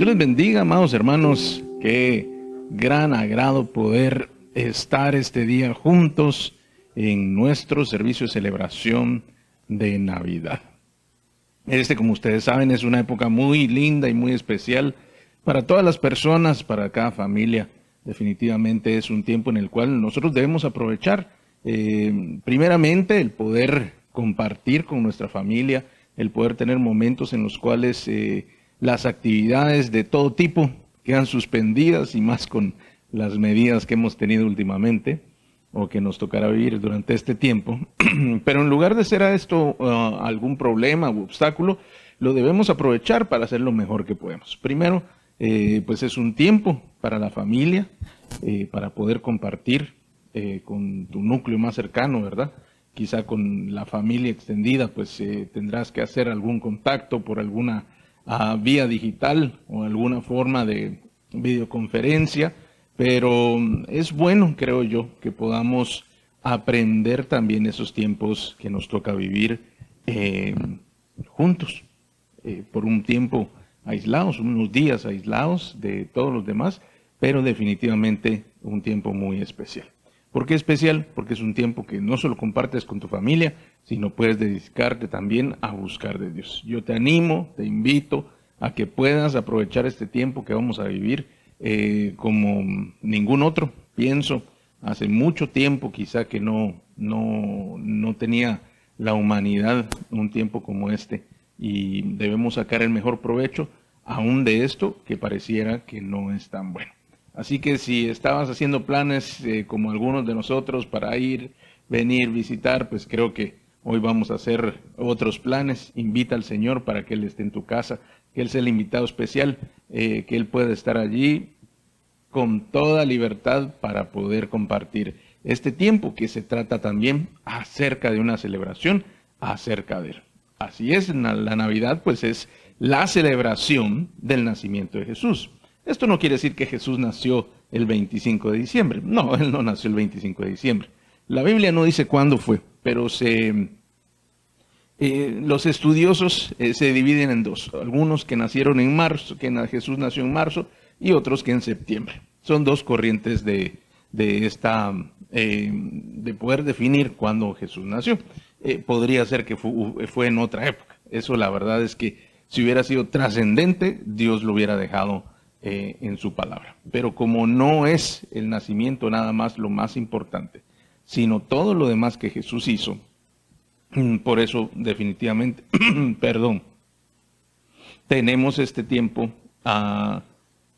Dios les bendiga, amados hermanos. Qué gran agrado poder estar este día juntos en nuestro servicio de celebración de Navidad. Este, como ustedes saben, es una época muy linda y muy especial para todas las personas, para cada familia. Definitivamente es un tiempo en el cual nosotros debemos aprovechar, eh, primeramente, el poder compartir con nuestra familia, el poder tener momentos en los cuales eh, las actividades de todo tipo quedan suspendidas y más con las medidas que hemos tenido últimamente o que nos tocará vivir durante este tiempo. Pero en lugar de ser a esto uh, algún problema u obstáculo, lo debemos aprovechar para hacer lo mejor que podemos. Primero, eh, pues es un tiempo para la familia, eh, para poder compartir eh, con tu núcleo más cercano, ¿verdad? Quizá con la familia extendida, pues tendrás que hacer algún contacto por alguna ah, vía digital o alguna forma de videoconferencia pero es bueno, creo yo, que podamos aprender también esos tiempos que nos toca vivir eh, juntos, eh, por un tiempo aislados, unos días aislados de todos los demás, pero definitivamente un tiempo muy especial. ¿Por qué especial? Porque es un tiempo que no solo compartes con tu familia, sino puedes dedicarte también a buscar de Dios. Yo te animo, te invito a que puedas aprovechar este tiempo que vamos a vivir eh, como ningún otro, pienso, hace mucho tiempo quizá que no, no, no tenía la humanidad un tiempo como este y debemos sacar el mejor provecho aún de esto que pareciera que no es tan bueno. Así que si estabas haciendo planes eh, como algunos de nosotros para ir, venir, visitar, pues creo que hoy vamos a hacer otros planes. Invita al Señor para que Él esté en tu casa, que Él sea el invitado especial, eh, que Él pueda estar allí con toda libertad para poder compartir este tiempo que se trata también acerca de una celebración acerca de Él. Así es, la Navidad pues es la celebración del nacimiento de Jesús. Esto no quiere decir que Jesús nació el 25 de diciembre. No, Él no nació el 25 de diciembre. La Biblia no dice cuándo fue, pero eh, los estudiosos eh, se dividen en dos. Algunos que nacieron en marzo, que Jesús nació en marzo, y otros que en septiembre. Son dos corrientes de, esta, eh, de poder definir cuándo Jesús nació. podría ser que fue, en otra época. Eso la verdad es que si hubiera sido trascendente, Dios lo hubiera dejado en su palabra. Pero como no es el nacimiento nada más lo más importante, sino todo lo demás que Jesús hizo, Mm, por eso, definitivamente, perdón, tenemos este tiempo ah,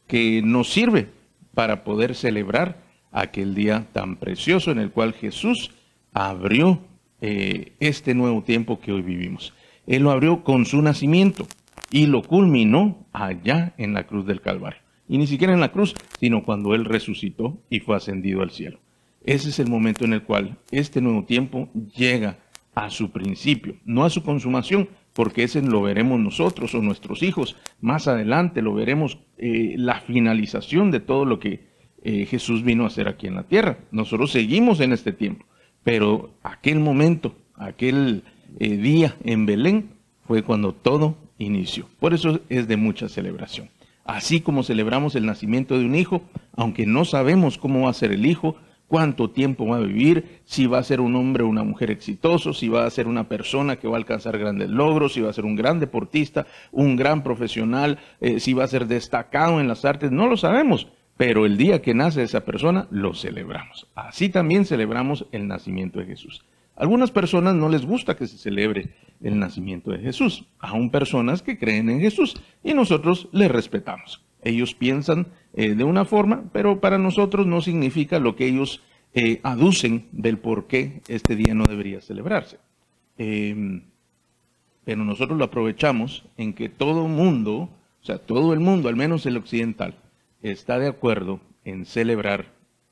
que nos sirve para poder celebrar aquel día tan precioso en el cual Jesús abrió eh, este nuevo tiempo que hoy vivimos. Él lo abrió con su nacimiento y lo culminó allá en la cruz del Calvario. Y ni siquiera en la cruz, sino cuando Él resucitó y fue ascendido al cielo. Ese es el momento en el cual este nuevo tiempo llega a su principio, no a su consumación, porque ese lo veremos nosotros o nuestros hijos. Más adelante lo veremos eh, la finalización de todo lo que eh, Jesús vino a hacer aquí en la tierra. Nosotros seguimos en este tiempo, pero aquel momento, aquel eh, día en Belén fue cuando todo inició. Por eso es de mucha celebración. Así como celebramos el nacimiento de un hijo, aunque no sabemos cómo va a ser el hijo, cuánto tiempo va a vivir, si va a ser un hombre o una mujer exitoso, si va a ser una persona que va a alcanzar grandes logros, si va a ser un gran deportista, un gran profesional, eh, si va a ser destacado en las artes, no lo sabemos, pero el día que nace esa persona lo celebramos. Así también celebramos el nacimiento de Jesús. Algunas personas no les gusta que se celebre el nacimiento de Jesús, aún personas que creen en Jesús, y nosotros les respetamos. Ellos piensan eh, de una forma, pero para nosotros no significa lo que ellos eh, aducen del por qué este día no debería celebrarse. Em, pero nosotros lo aprovechamos en que todo mundo, o sea, todo el mundo, al menos el occidental, está de acuerdo en celebrar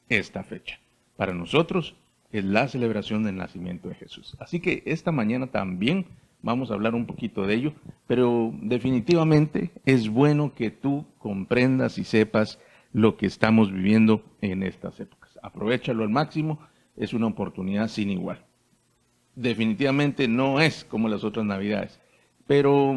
esta fecha. Para nosotros es la celebración del nacimiento de Jesús. Así que esta mañana también vamos a hablar un poquito de ello, pero definitivamente es bueno que tú comprendas y sepas lo que estamos viviendo en estas épocas. Aprovechalo al máximo, es una oportunidad sin igual. Definitivamente no es como las otras navidades, pero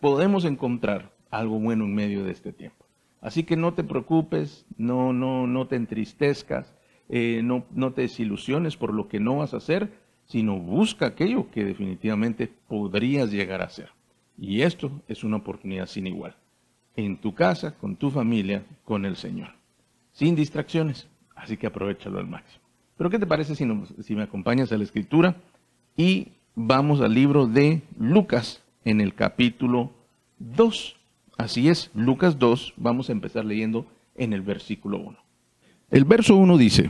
podemos encontrar algo bueno en medio de este tiempo. Así que no te preocupes, no, no, no te entristezcas, eh, no, no te desilusiones por lo que no vas a hacer, sino busca aquello que definitivamente podrías llegar a hacer. Y esto es una oportunidad sin igual. En tu casa, con tu familia, con el Señor. Sin distracciones. Así que aprovechalo al máximo. Pero ¿qué te parece si, si me acompañas a la escritura? Y vamos al libro de Lucas en el capítulo 2. Así es, Lucas 2, vamos a empezar leyendo en el versículo 1. El verso 1 dice,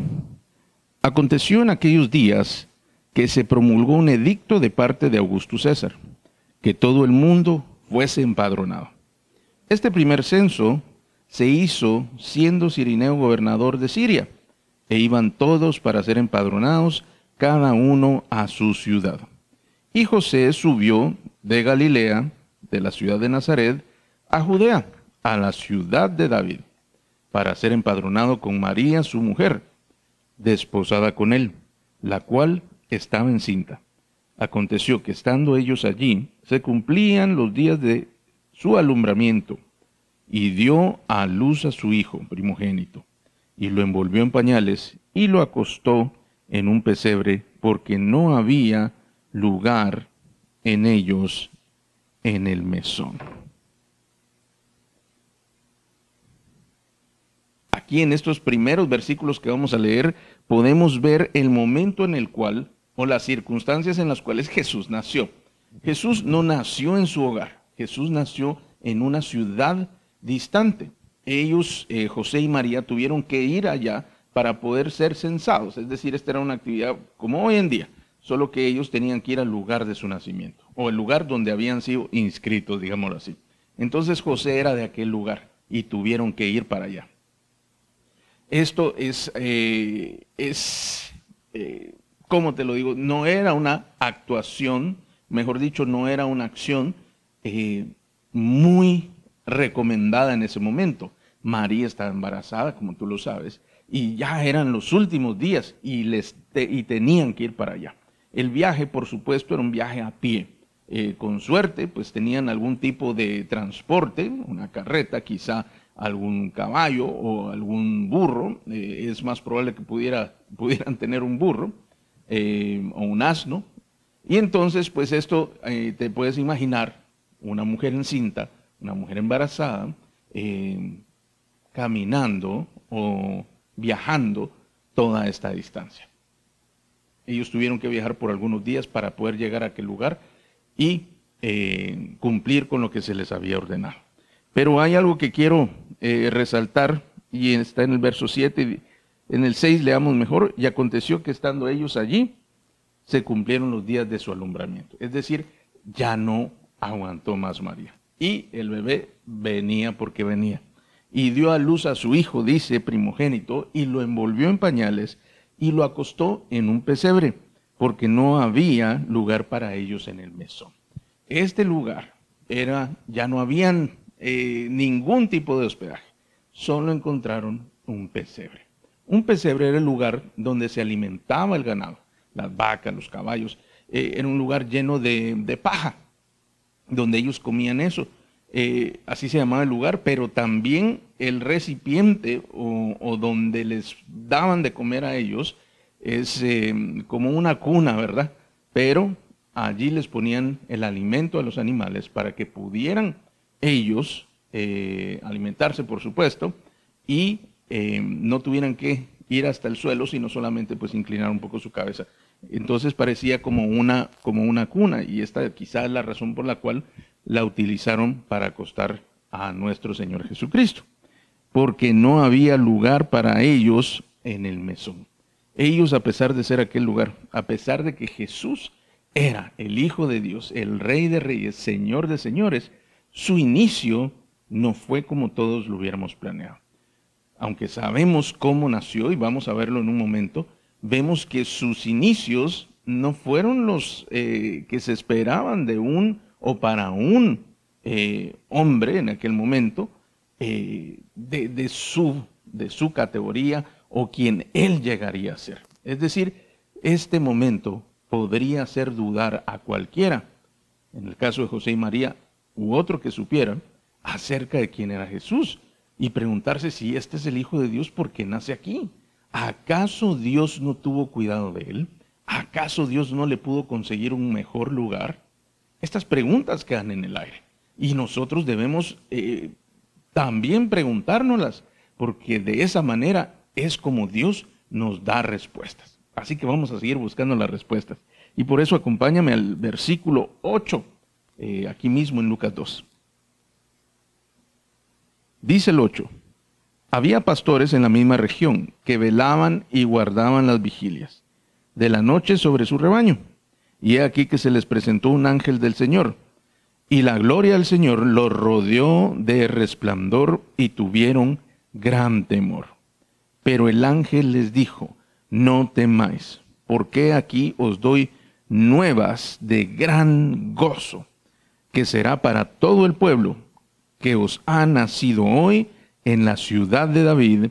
Aconteció en aquellos días que se promulgó un edicto de parte de Augusto César, que todo el mundo fuese empadronado. Este primer censo se hizo siendo Cirineo gobernador de Siria, e iban todos para ser empadronados, cada uno a su ciudad. Y José subió de Galilea, de la ciudad de Nazaret, a Judea, a la ciudad de David, para ser empadronado con María, su mujer, desposada con él, la cual estaba encinta. Aconteció que estando ellos allí, se cumplían los días de su alumbramiento, y dio a luz a su hijo primogénito, y lo envolvió en pañales, y lo acostó en un pesebre, porque no había lugar en ellos en el mesón. Aquí en estos primeros versículos que vamos a leer podemos ver el momento en el cual o las circunstancias en las cuales Jesús nació. Jesús no nació en su hogar, Jesús nació en una ciudad distante. Ellos, eh, José y María, tuvieron que ir allá para poder ser censados, es decir, esta era una actividad como hoy en día, solo que ellos tenían que ir al lugar de su nacimiento, o el lugar donde habían sido inscritos, digámoslo así. Entonces José era de aquel lugar y tuvieron que ir para allá. Esto es, eh, es eh, ¿cómo te lo digo? No era una actuación, mejor dicho, no era una acción eh, muy recomendada en ese momento. María estaba embarazada, como tú lo sabes, y ya eran los últimos días y, les y tenían que ir para allá. El viaje, por supuesto, era un viaje a pie. con suerte, pues tenían algún tipo de transporte, una carreta, quizá algún caballo o algún burro, eh, es más probable que pudiera, pudieran tener un burro eh, o un asno. Y entonces, pues esto eh, te puedes imaginar una mujer encinta, una mujer embarazada, caminando o viajando toda esta distancia. Ellos tuvieron que viajar por algunos días para poder llegar a aquel lugar y cumplir con lo que se les había ordenado. Pero hay algo que quiero eh, resaltar y está en el verso 7. En el 6 leamos mejor. Y aconteció que estando ellos allí, se cumplieron los días de su alumbramiento. Es decir, ya no aguantó más María. Y el bebé venía porque venía. Y dio a luz a su hijo, dice primogénito, y lo envolvió en pañales y lo acostó en un pesebre, porque no había lugar para ellos en el mesón. Este lugar era, ya no habían eh, ningún tipo de hospedaje. Solo encontraron un pesebre. Un pesebre era el lugar donde se alimentaba el ganado, las vacas, los caballos. Eh, era un lugar lleno de, paja, donde ellos comían eso. Eh, así se llamaba el lugar, pero también el recipiente o, donde les daban de comer a ellos es como una cuna, ¿verdad? Pero allí les ponían el alimento a los animales para que pudieran ellos eh, alimentarse, por supuesto, y eh, no tuvieran que ir hasta el suelo, sino solamente pues inclinar un poco su cabeza. Entonces parecía como una, como una cuna, y esta quizás es la razón por la cual la utilizaron para acostar a nuestro Señor Jesucristo, porque no había lugar para ellos en el mesón. Ellos, a pesar de ser aquel lugar, a pesar de que Jesús era el Hijo de Dios, el Rey de Reyes, Señor de Señores, su inicio no fue como todos lo hubiéramos planeado. Aunque sabemos cómo nació y vamos a verlo en un momento, vemos que sus inicios no fueron los eh, que se esperaban de un o para un eh, hombre en aquel momento eh, de, su, de su categoría o quien él llegaría a ser. Es decir, este momento podría hacer dudar a cualquiera, en el caso de José y María, u otro que supieran, acerca de quién era Jesús y preguntarse si este es el Hijo de Dios porque nace aquí. ¿Acaso Dios no tuvo cuidado de él? ¿Acaso Dios no le pudo conseguir un mejor lugar? Estas preguntas quedan en el aire y nosotros debemos eh, también preguntárnoslas porque de esa manera es como Dios nos da respuestas. Así que vamos a seguir buscando las respuestas. Y por eso acompáñame al versículo 8, eh, aquí mismo en Lucas 2. Dice el 8, había pastores en la misma región que velaban y guardaban las vigilias de la noche sobre su rebaño. Y he aquí que se les presentó un ángel del Señor, y la gloria del Señor los rodeó de resplandor y tuvieron gran temor. Pero el ángel les dijo, no temáis, porque aquí os doy nuevas de gran gozo, que será para todo el pueblo, que os ha nacido hoy en la ciudad de David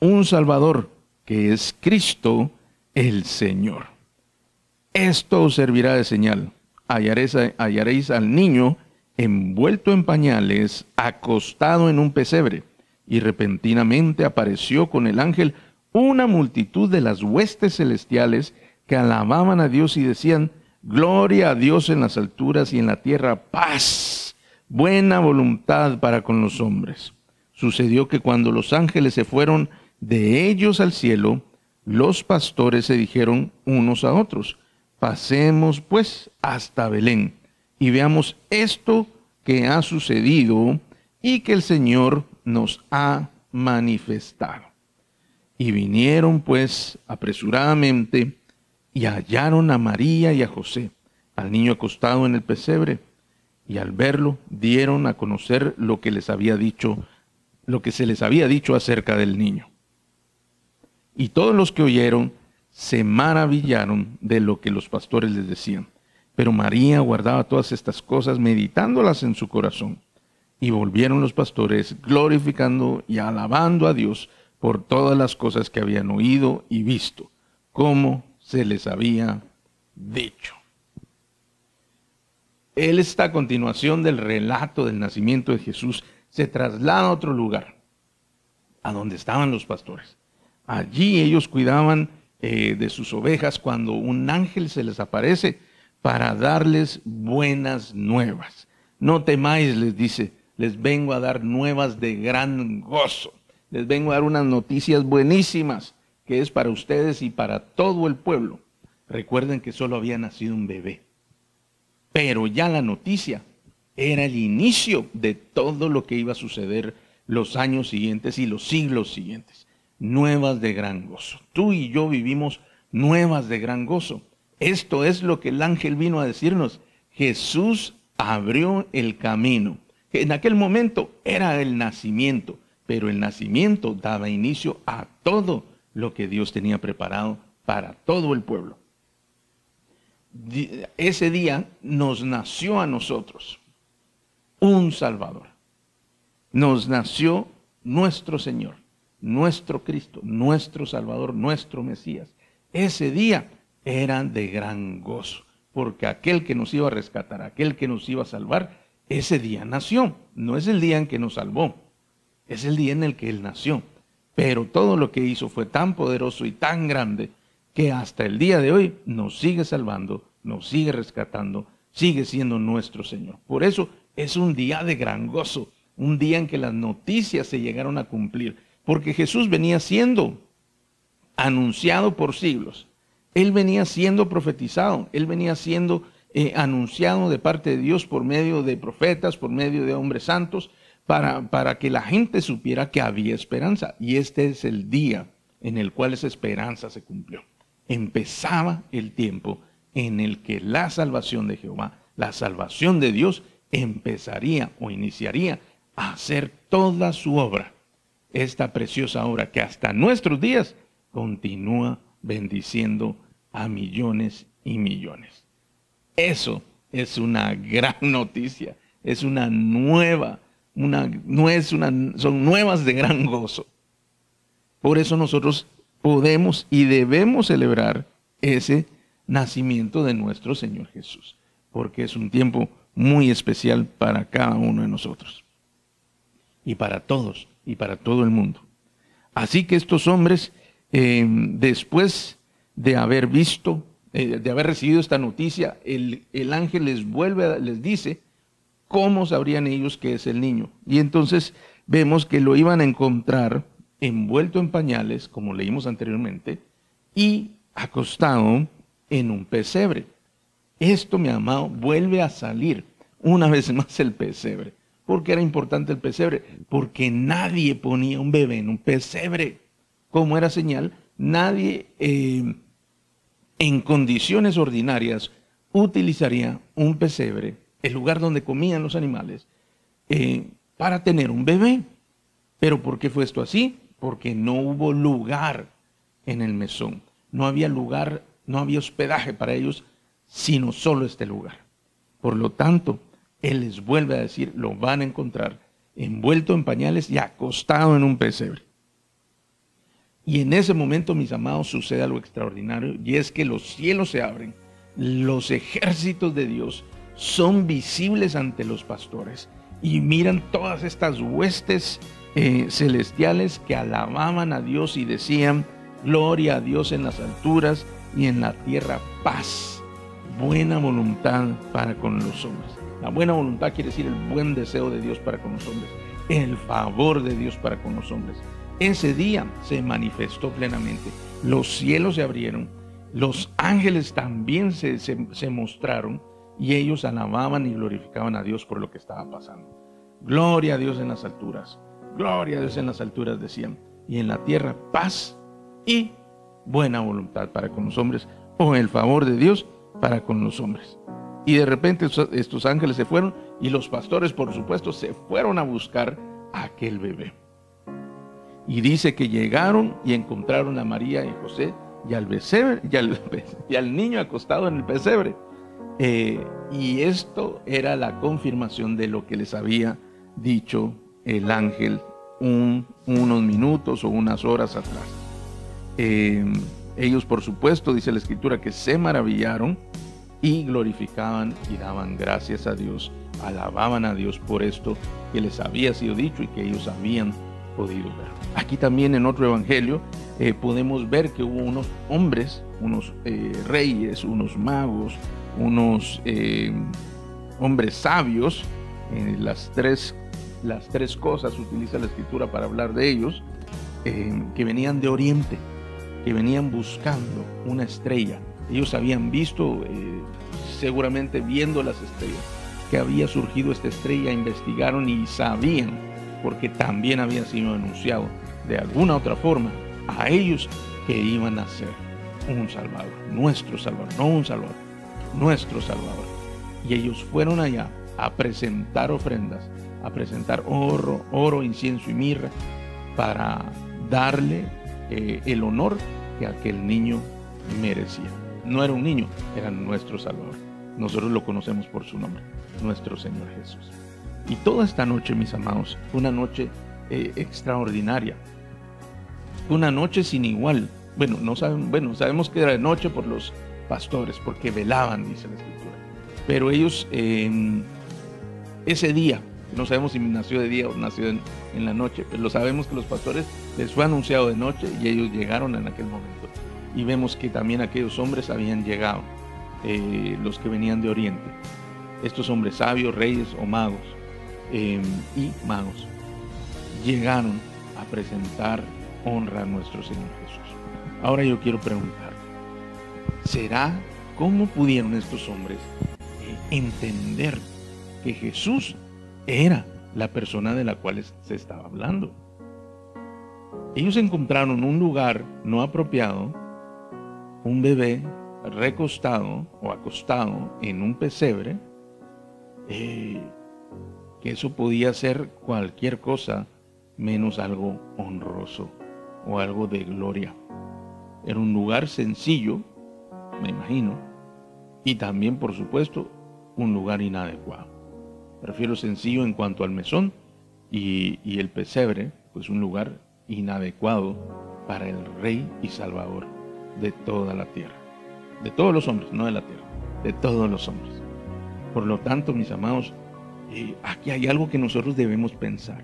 un Salvador, que es Cristo el Señor. Esto os servirá de señal. Hallaréis, hallaréis al niño envuelto en pañales, acostado en un pesebre y repentinamente apareció con el ángel una multitud de las huestes celestiales que alababan a Dios y decían, Gloria a Dios en las alturas y en la tierra, paz, buena voluntad para con los hombres. Sucedió que cuando los ángeles se fueron de ellos al cielo, los pastores se dijeron unos a otros, pasemos pues hasta Belén y veamos esto que ha sucedido y que el Señor nos ha manifestado. Y vinieron pues apresuradamente y hallaron a María y a José, al niño acostado en el pesebre, y al verlo dieron a conocer lo que les había dicho, lo que se les había dicho acerca del niño. Y todos los que oyeron se maravillaron de lo que los pastores les decían. Pero María guardaba todas estas cosas, meditándolas en su corazón. Y volvieron los pastores glorificando y alabando a Dios por todas las cosas que habían oído y visto, como se les había dicho. Él continuación del relato del nacimiento de Jesús, se traslada a otro lugar, a donde estaban los pastores. Allí ellos cuidaban eh, de sus ovejas cuando un ángel se les aparece para darles buenas nuevas. No temáis, les dice, les vengo a dar nuevas de gran gozo. Les vengo a dar unas noticias buenísimas que es para ustedes y para todo el pueblo. Recuerden que solo había nacido un bebé. Pero ya la noticia era el inicio de todo lo que iba a suceder los años siguientes y los siglos siguientes. Nuevas de gran gozo. Tú y yo vivimos nuevas de gran gozo. Esto es lo que el ángel vino a decirnos. Jesús abrió el camino en aquel momento era el nacimiento, pero el nacimiento daba inicio a todo lo que Dios tenía preparado para todo el pueblo. Ese día nos nació a nosotros un Salvador. Nos nació nuestro Señor, nuestro Cristo, nuestro Salvador, nuestro Mesías. Ese día era de gran gozo, porque aquel que nos iba a rescatar, aquel que nos iba a salvar, ese día nació. No es el día en que nos salvó, es el día en el que Él nació. Pero todo lo que hizo fue tan poderoso y tan grande que hasta el día de hoy nos sigue salvando, nos sigue rescatando, sigue siendo nuestro Señor. Por eso es un día de gran gozo, un día en que las noticias se llegaron a cumplir, porque Jesús venía siendo anunciado por siglos. Él venía siendo profetizado, él venía siendo eh, anunciado de parte de Dios por medio de profetas, por medio de hombres santos, para, para que la gente supiera que había esperanza. Y este es el día en el cual esa esperanza se cumplió. Empezaba el tiempo en el que la salvación de Jehová, la salvación de Dios, empezaría o iniciaría a hacer toda su obra. Esta preciosa obra que hasta nuestros días continúa bendiciendo a millones y millones. Eso es una gran noticia, es una nueva, una, no es una, son nuevas de gran gozo. Por eso nosotros podemos y debemos celebrar ese nacimiento de nuestro Señor Jesús, porque es un tiempo muy especial para cada uno de nosotros. y para todos y para todo el mundo. Así que estos hombres, eh, después de haber visto, eh, de haber recibido esta noticia, el, el ángel les vuelve, les dice cómo sabrían ellos que es el niño. Y entonces vemos que lo iban a encontrar envuelto en pañales, como leímos anteriormente, y acostado en un pesebre. Esto, mi amado, vuelve a salir una vez más el pesebre. ¿Por qué era importante el pesebre? Porque nadie ponía un bebé en un pesebre. Como era señal, nadie eh, en condiciones ordinarias utilizaría un pesebre, el lugar donde comían los animales, eh, para tener un bebé. ¿Pero por qué fue esto así? Porque no hubo lugar en el mesón. No había lugar, no había hospedaje para ellos, sino solo este lugar. Por lo tanto, Él les vuelve a decir, lo van a encontrar envuelto en pañales y acostado en un pesebre. Y en ese momento, mis amados, sucede algo extraordinario, y es que los cielos se abren, los ejércitos de Dios son visibles ante los pastores, y miran todas estas huestes eh, celestiales que alababan a Dios y decían, gloria a Dios en las alturas y en la tierra paz, buena voluntad para con los hombres. La buena voluntad quiere decir el buen deseo de Dios para con los hombres, el favor de Dios para con los hombres. Ese día se manifestó plenamente. Los cielos se abrieron, los ángeles también se, se mostraron y ellos alababan y glorificaban a Dios por lo que estaba pasando. Gloria a Dios en las alturas, gloria a Dios en las alturas, decían, y en la tierra paz y buena voluntad para con los hombres, o el favor de Dios para con los hombres. Y de repente estos ángeles se fueron y los pastores, por supuesto, se fueron a buscar a aquel bebé. Y dice que llegaron y encontraron a María y José y al, pesebre, y al niño acostado en el pesebre. Eh, y esto era la confirmación de lo que les había dicho el ángel unos minutos o unas horas atrás. Eh, ellos, por supuesto, dice la escritura, que se maravillaron y glorificaban y daban gracias a Dios, alababan a Dios por esto que les había sido dicho y que ellos habían podido ver. Aquí también en otro evangelio eh, podemos ver que hubo unos hombres, unos reyes, unos magos, unos eh, hombres sabios, eh, las, tres, las tres cosas utiliza la escritura para hablar de ellos, eh, que venían de Oriente, que venían buscando una estrella. Ellos habían visto, seguramente viendo las estrellas, que había surgido esta estrella, investigaron y sabían, porque también había sido anunciado de alguna otra forma a ellos que iban a ser un Salvador, nuestro Salvador, no un Salvador, nuestro Salvador. Y ellos fueron allá a presentar ofrendas, a presentar oro, oro, incienso y mirra, para darle eh, el honor que aquel niño merecía. No era un niño, era nuestro Salvador. Nosotros lo conocemos por su nombre, nuestro Señor Jesús. Y toda esta noche, mis amados, fue una noche eh, extraordinaria. Una noche sin igual. Bueno, no saben, bueno, sabemos que era de noche por los pastores, porque velaban, dice la escritura. Pero ellos ese día, no sabemos si nació de día o nació en, la noche, pero lo sabemos que los pastores les fue anunciado de noche y ellos llegaron en aquel momento. Y vemos que también aquellos hombres habían llegado, eh, los que venían de Oriente, estos hombres sabios, reyes o magos, em, y magos, llegaron a presentar honra a nuestro Señor Jesús. Ahora yo quiero preguntar, ¿Será cómo pudieron estos hombres eh, entender que Jesús era la persona de la cual se estaba hablando? Ellos encontraron un lugar no apropiado, un bebé recostado o acostado en un pesebre, eh, que eso podía ser cualquier cosa menos algo honroso o algo de gloria. Era un lugar sencillo, me imagino, y también, por supuesto, un lugar inadecuado. Prefiero sencillo en cuanto al mesón y, el pesebre, pues un lugar inadecuado para el Rey y Salvador de toda la tierra. De todos los hombres, no de la tierra, de todos los hombres. Por lo tanto, mis amados, eh, aquí hay algo que nosotros debemos pensar.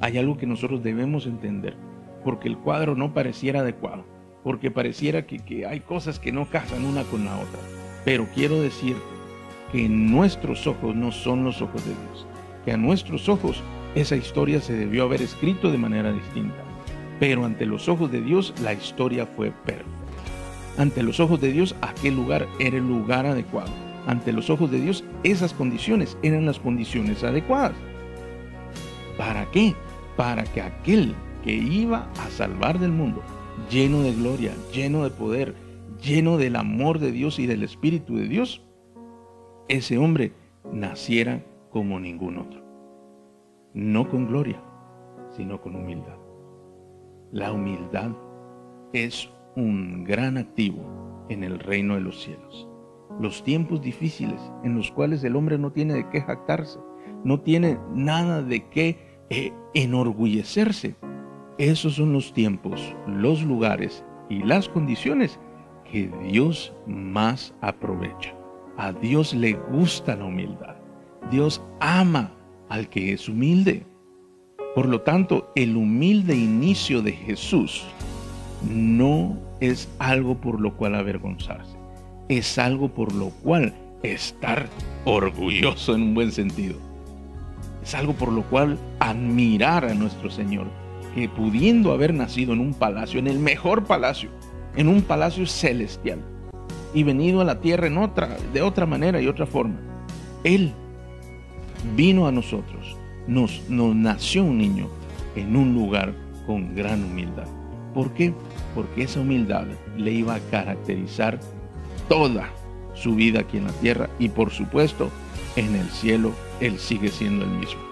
hay algo que nosotros debemos entender, porque el cuadro no pareciera adecuado, porque pareciera que, que hay cosas que no casan una con la otra. Pero quiero decir que nuestros ojos no son los ojos de Dios, que a nuestros ojos esa historia se debió haber escrito de manera distinta. Pero ante los ojos de Dios la historia fue perfecta. Ante los ojos de Dios aquel lugar era el lugar adecuado. Ante los ojos de Dios esas condiciones eran las condiciones adecuadas. ¿Para qué? Para que aquel que iba a salvar del mundo, lleno de gloria, lleno de poder, lleno del amor de Dios y del Espíritu de Dios, ese hombre naciera como ningún otro. No con gloria, sino con humildad. La humildad es un gran activo en el reino de los cielos. Los tiempos difíciles en los cuales el hombre no tiene de qué jactarse, no tiene nada de qué eh, enorgullecerse. Esos son los tiempos, los lugares y las condiciones que Dios más aprovecha. A Dios le gusta la humildad. Dios ama al que es humilde. Por lo tanto, el humilde inicio de Jesús no es algo por lo cual avergonzarse. Es algo por lo cual estar orgulloso en un buen sentido. Es algo por lo cual admirar a nuestro Señor, que pudiendo haber nacido en un palacio, en el mejor palacio, en un palacio celestial, y venido a la tierra en otra, de otra manera y otra forma, Él vino a nosotros, nos, nos nació un niño en un lugar con gran humildad. ¿Por qué? Porque esa humildad le iba a caracterizar toda su vida aquí en la tierra y por supuesto en el cielo Él sigue siendo el mismo.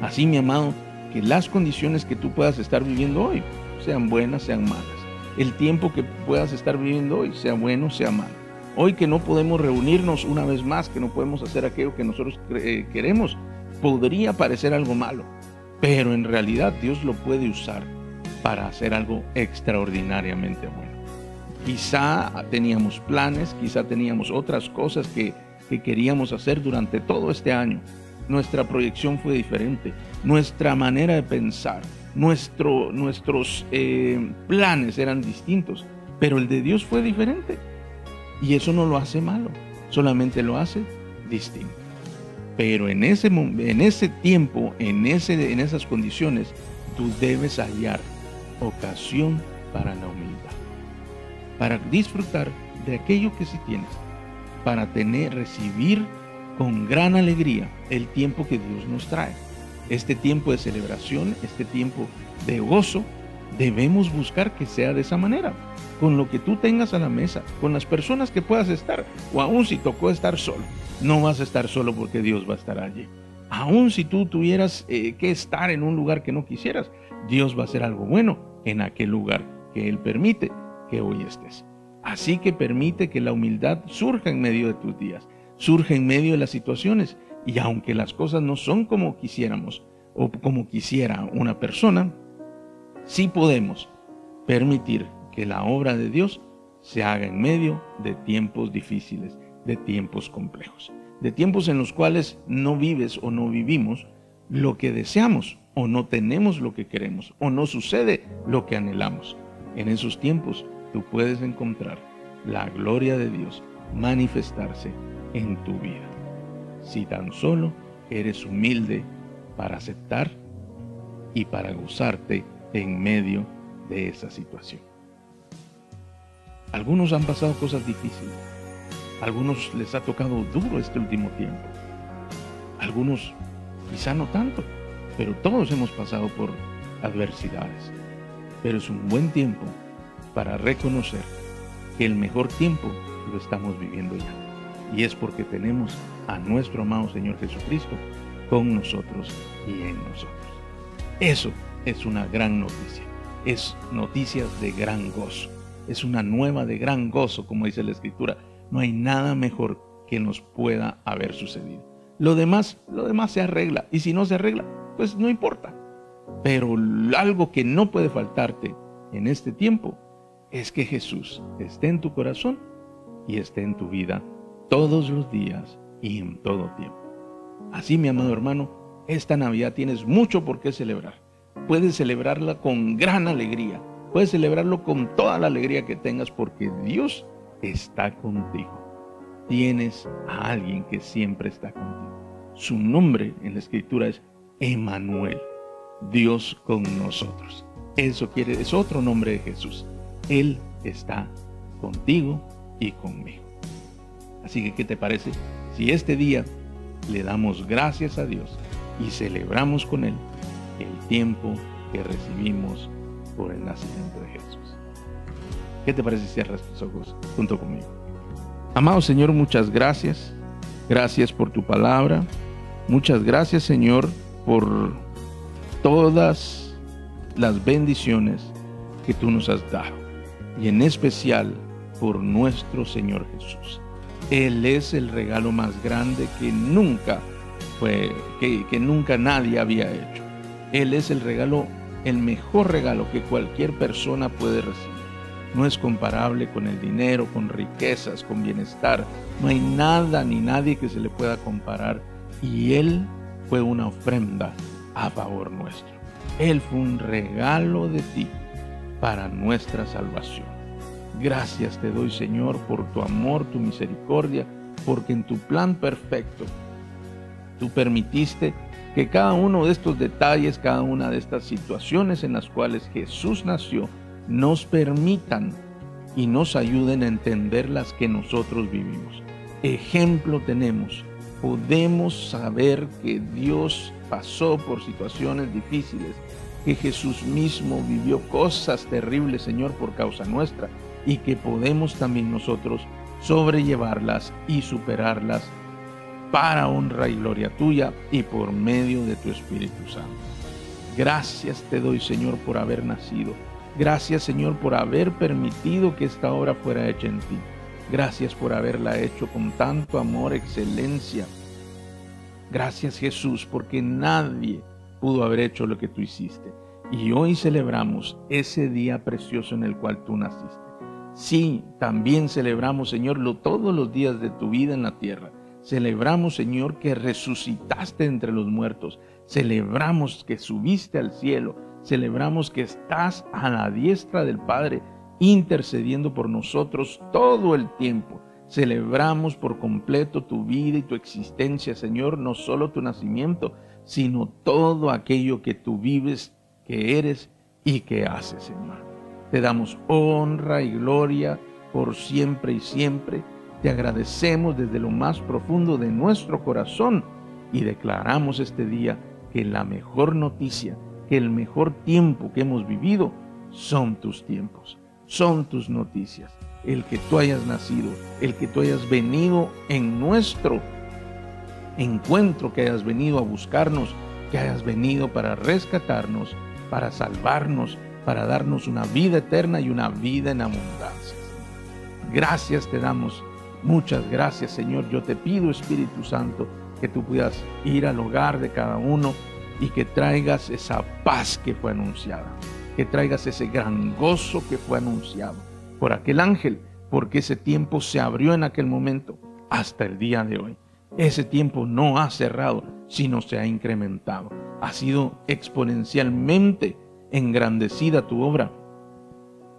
Así, mi amado, que las condiciones que tú puedas estar viviendo hoy, sean buenas, sean malas. El tiempo que puedas estar viviendo hoy, sea bueno, sea malo. Hoy que no podemos reunirnos una vez más, que no podemos hacer aquello que nosotros eh, queremos, podría parecer algo malo, pero en realidad Dios lo puede usar para hacer algo extraordinariamente bueno. Quizá teníamos planes, quizá teníamos otras cosas que, queríamos hacer durante todo este año. Nuestra proyección fue diferente, nuestra manera de pensar, nuestro, nuestros eh, planes eran distintos, pero el de Dios fue diferente. Y eso no lo hace malo, solamente lo hace distinto. Pero en ese, en ese tiempo, en, ese, en esas condiciones, tú debes hallar ocasión para la humildad, para disfrutar de aquello que sí tienes, para tener, recibir con gran alegría el tiempo que Dios nos trae. Este tiempo de celebración, este tiempo de gozo, debemos buscar que sea de esa manera, con lo que tú tengas a la mesa, con las personas que puedas estar, o aún si tocó estar solo, no vas a estar solo porque Dios va a estar allí. Aún si tú tuvieras eh, que estar en un lugar que no quisieras, Dios va a hacer algo bueno en aquel lugar que Él permite que hoy estés. Así que permite que la humildad surja en medio de tus días, surja en medio de las situaciones. Y aunque las cosas no son como quisiéramos o como quisiera una persona, sí podemos permitir que la obra de Dios se haga en medio de tiempos difíciles, de tiempos complejos, de tiempos en los cuales no vives o no vivimos lo que deseamos o no tenemos lo que queremos o no sucede lo que anhelamos. En esos tiempos tú puedes encontrar la gloria de Dios manifestarse en tu vida. Si tan solo eres humilde para aceptar y para gozarte en medio de esa situación. Algunos han pasado cosas difíciles. Algunos les ha tocado duro este último tiempo. Algunos quizá no tanto, pero todos hemos pasado por adversidades. Pero es un buen tiempo para reconocer que el mejor tiempo lo estamos viviendo ya. Y es porque tenemos a nuestro amado Señor Jesucristo con nosotros y en nosotros. Eso es una gran noticia. Es noticias de gran gozo. Es una nueva de gran gozo, como dice la Escritura. No hay nada mejor que nos pueda haber sucedido. Lo demás, lo demás se arregla. Y si no se arregla, pues no importa. Pero algo que no puede faltarte en este tiempo es que Jesús esté en tu corazón y esté en tu vida todos los días y en todo tiempo. Así, mi amado hermano, Esta Navidad tienes mucho por qué celebrar. Puedes celebrarla con gran alegría. Puedes celebrarlo con toda la alegría que tengas porque Dios está contigo. Tienes a alguien que siempre está contigo. Su nombre en la escritura es Emanuel, Dios con nosotros. Eso quiere, es otro nombre de Jesús. Él está contigo y conmigo. Así que, ¿qué te parece si este día le damos gracias a Dios y celebramos con Él el tiempo que recibimos por el nacimiento de Jesús? ¿Qué te parece si cierras tus ojos junto conmigo? Amado Señor, muchas gracias. Gracias por tu palabra. Muchas gracias, Señor, por todas las bendiciones que tú nos has dado. Y en especial por nuestro Señor Jesús. Él es el regalo más grande que nunca fue, que, nunca nadie había hecho. Él es el regalo, el mejor regalo que cualquier persona puede recibir. No es comparable con el dinero, con riquezas, con bienestar. No hay nada ni nadie que se le pueda comparar. Y Él fue una ofrenda a favor nuestro. Él fue un regalo de ti para nuestra salvación. Gracias te doy, Señor, por tu amor, tu misericordia, porque en tu plan perfecto tú permitiste que cada uno de estos detalles, cada una de estas situaciones en las cuales Jesús nació, nos permitan y nos ayuden a entender las que nosotros vivimos. Ejemplo tenemos, podemos saber que Dios pasó por situaciones difíciles, que Jesús mismo vivió cosas terribles, Señor, por causa nuestra, y que podemos también nosotros sobrellevarlas y superarlas para honra y gloria tuya y por medio de tu Espíritu Santo. Gracias te doy, Señor, por haber nacido. Gracias, Señor, por haber permitido que esta obra fuera hecha en ti. Gracias por haberla hecho con tanto amor, excelencia. Gracias, Jesús, porque nadie pudo haber hecho lo que tú hiciste. Y hoy celebramos ese día precioso en el cual tú naciste. Sí, también celebramos, Señor, lo, todos los días de tu vida en la tierra. Celebramos, Señor, que resucitaste entre los muertos. Celebramos que subiste al cielo. Celebramos que estás a la diestra del Padre intercediendo por nosotros todo el tiempo. Celebramos por completo tu vida y tu existencia, Señor, no solo tu nacimiento, sino todo aquello que tú vives, que eres y que haces, Señor. Te damos honra y gloria por siempre y siempre. Te agradecemos desde lo más profundo de nuestro corazón y declaramos este día que la mejor noticia, que el mejor tiempo que hemos vivido son tus tiempos, son tus noticias. El que tú hayas nacido, el que tú hayas venido en nuestro encuentro, que hayas venido a buscarnos, que hayas venido para rescatarnos, para salvarnos, para darnos una vida eterna y una vida en abundancia. Gracias te damos, muchas gracias Señor. Yo te pido Espíritu Santo que tú puedas ir al hogar de cada uno y que traigas esa paz que fue anunciada, que traigas ese gran gozo que fue anunciado por aquel ángel, porque ese tiempo se abrió en aquel momento hasta el día de hoy. Ese tiempo no ha cerrado, sino se ha incrementado. Ha sido exponencialmente engrandecida tu obra.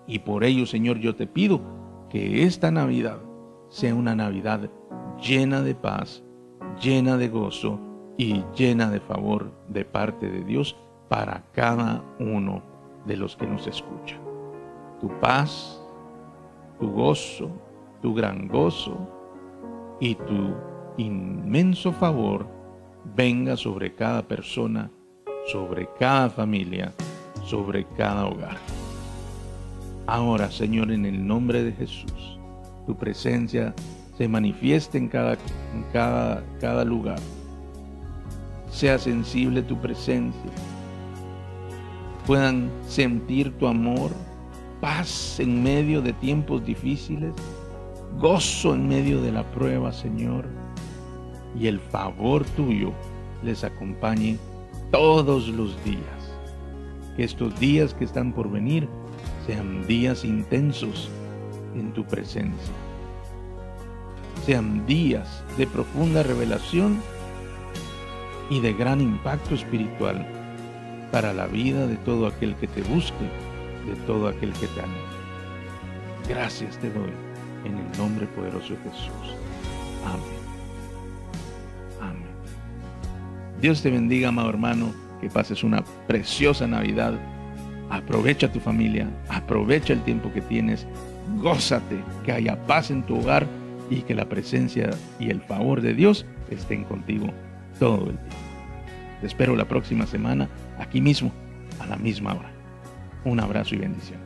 Y por ello, Señor, yo te pido que esta Navidad sea una Navidad llena de paz, llena de gozo y llena de favor de parte de Dios para cada uno de los que nos escuchan. Tu paz, tu gozo, tu gran gozo y tu inmenso favor venga sobre cada persona, sobre cada familia sobre cada hogar. Ahora, Señor, en el nombre de Jesús, tu presencia se manifieste en cada, cada lugar. Sea sensible tu presencia. Puedan sentir tu amor, paz en medio de tiempos difíciles, gozo en medio de la prueba, Señor, y el favor tuyo les acompañe todos los días que estos días que están por venir sean días intensos en tu presencia. Sean días de profunda revelación y de gran impacto espiritual para la vida de todo aquel que te busque, de todo aquel que te ame. Gracias te doy en el nombre poderoso de Jesús. Amén. Amén. Dios te bendiga, amado hermano, que pases una preciosa Navidad. Aprovecha tu familia, aprovecha el tiempo que tienes, gózate, que haya paz en tu hogar y que la presencia y el favor de Dios estén contigo todo el tiempo. Te espero la próxima semana aquí mismo, a la misma hora. Un abrazo y bendición.